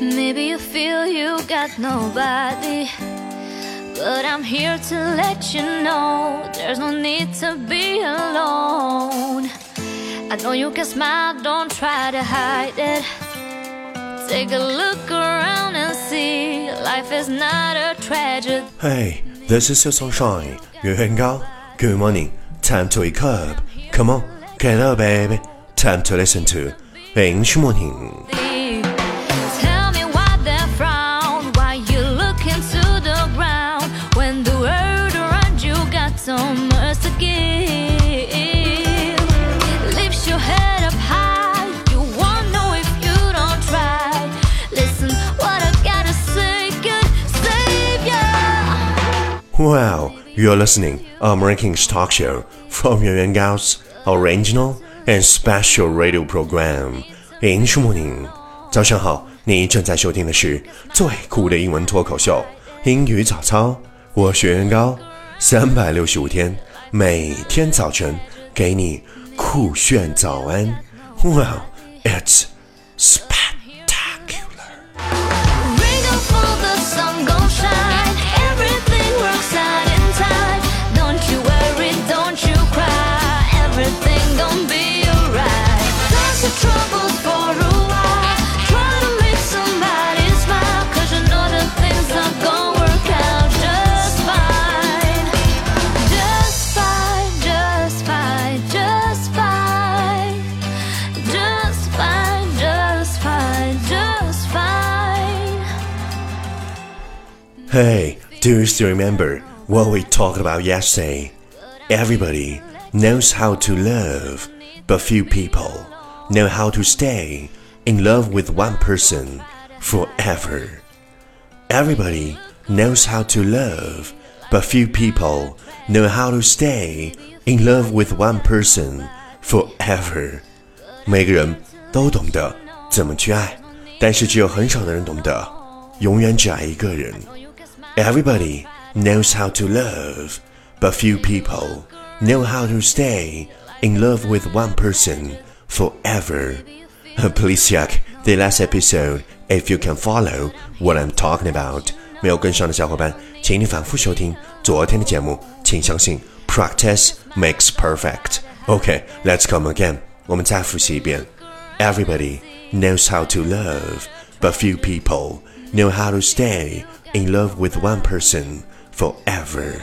Maybe you feel you got nobody. But I'm here to let you know there's no need to be alone. I know you can smile, don't try to hide it. Take a look around and see life is not a tragedy. Hey, this is your sunshine, Yuan Yuan Gao. Good morning. Time to wake up. Come on, get up, baby. Time to listen to English morning. Well, you're listening American talk show from Yuan Yuan Gao's original and special radio program English Morning。早上好，你正在收听的是最酷的英文脱口秀英语早操。我是袁元高，三百六十五天，每天早晨给你酷炫早安。Well, it's spectacular. Hey, do you still remember what we talked about yesterday? Everybody knows how to love, but few people know how to stay in love with one person forever. Everybody knows how to love, but few people know how to stay in love with one person forever. 每个人都懂得怎么去爱，但是只有很少的人懂得永远只爱一个人。 Everybody knows how to love, but few people know how to stay in love with one person forever. Please check the last episode if you can follow what I'm talking about. 没有跟上的小伙伴，请你反复收听昨天的节目。请相信，practice makes perfect. Okay, let's come again. 我们再复习一遍。Everybody knows how to love, but few people know how to stay in love with one person forever.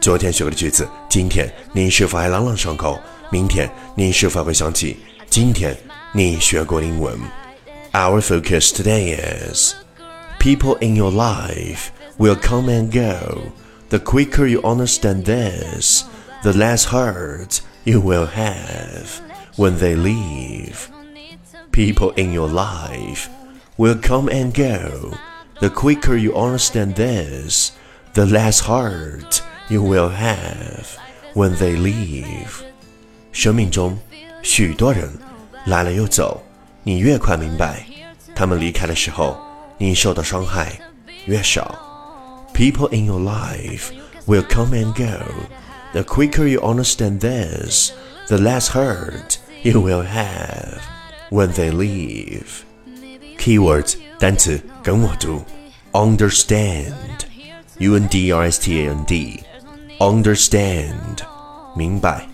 昨天学过的句子，今天你是否还朗朗上口？明天你是否会想起今天你学过的英文？Our focus today is people in your life will come and go. The quicker you understand this, the less hurt you will have when they leave. People in your life will come and go. The quicker you understand this, the less hurt you will have when they leave. 生命中许多人来了又走，你越快明白，他们离开的时候，你受到伤害越少。People in your life will come and go. The quicker you understand this, the less hurt you will have when they leave. Keywords 单词跟我读，understand，u n d e r s t a n d，understand，明白。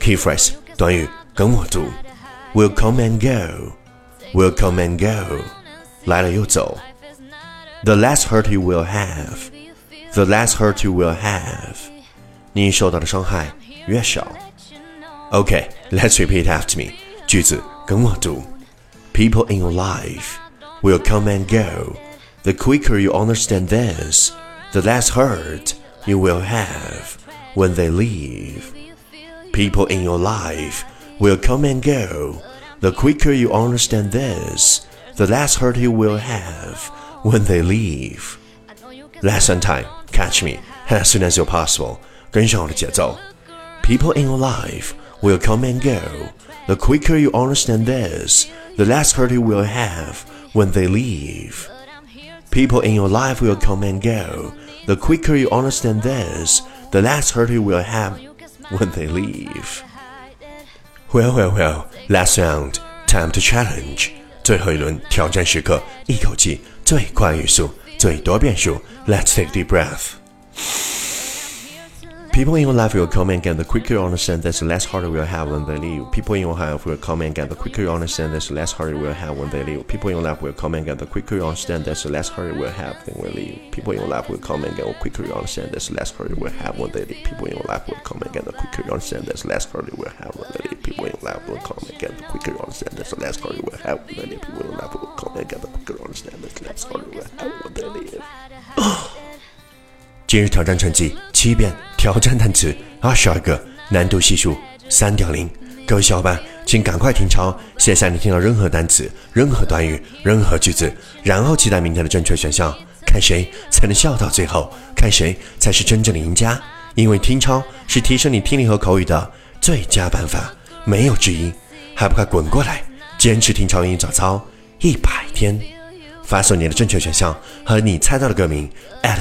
Key phrase 短语跟我读，will come and go，will come and go，来了又走。The less hurt you will have, the less hurt you will have，你受到的伤害越少。Okay, let's repeat after me. 句子跟我读。People in your life will come and go. The quicker you understand this, the less hurt you will have when they leave. People in your life will come and go. The quicker you understand this, the less hurt you will have when they leave. Lesson time, catch me as soon as you're possible. 跟上我的节奏。People in your life will come and go. The quicker you understand this, the less hurt you will have when they leave. People in your life will come and go. The quicker you understand this, the less hurt you will have when they leave. Well, well, well, last round, time to challenge. 最后一轮挑战时刻，一口气最快语速，最多变数。Let's take deep breath. People in your life will come and get the quicker you understand this, the less harder we'll have when they leave. People in your life will come and get the quicker you understand this, the less harder we'll have when they leave. People in your life will come and get the quicker you understand this, the less harder we'll have when we leave. People in your life will come and get the quicker you understand this, the less harder we'll have when they leave. People in your life will come and get the quicker you understand this, the less harder we'll have when they leave. People in your life will come and get the quicker you understand this, the less harder we'll have when they leave. People in your life will come and get the quicker you understand this, the less harder we'll have when they leave. 今日挑战成绩 七遍，挑战单词二十二个，难度系数三点零。各位小伙伴，请赶快听抄，写下你听到任何单词、任何短语、任何句子，然后期待明天的正确选项，看谁才能笑到最后，看谁才是真正的赢家。因为听抄是提升你听力和口语的最佳办法，没有之一。还不快滚过来，坚持听抄英语早操一百天！发送你的正确选项和你猜到的歌名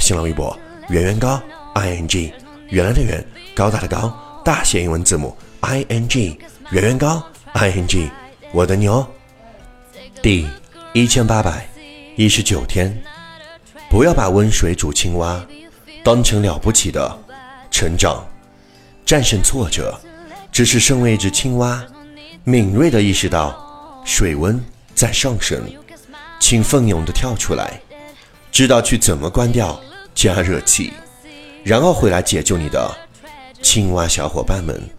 新浪微博。圆圆高，i n g，原来的圆，高大的高，大写英文字母 i n g，圆圆高，i n g，我等你哦。第一千八百一十九天，不要把温水煮青蛙当成了不起的成长，战胜挫折，只是身为一只青蛙，敏锐地意识到水温在上升，请奋勇地跳出来，知道去怎么关掉。加热器，然后回来解救你的青蛙小伙伴们。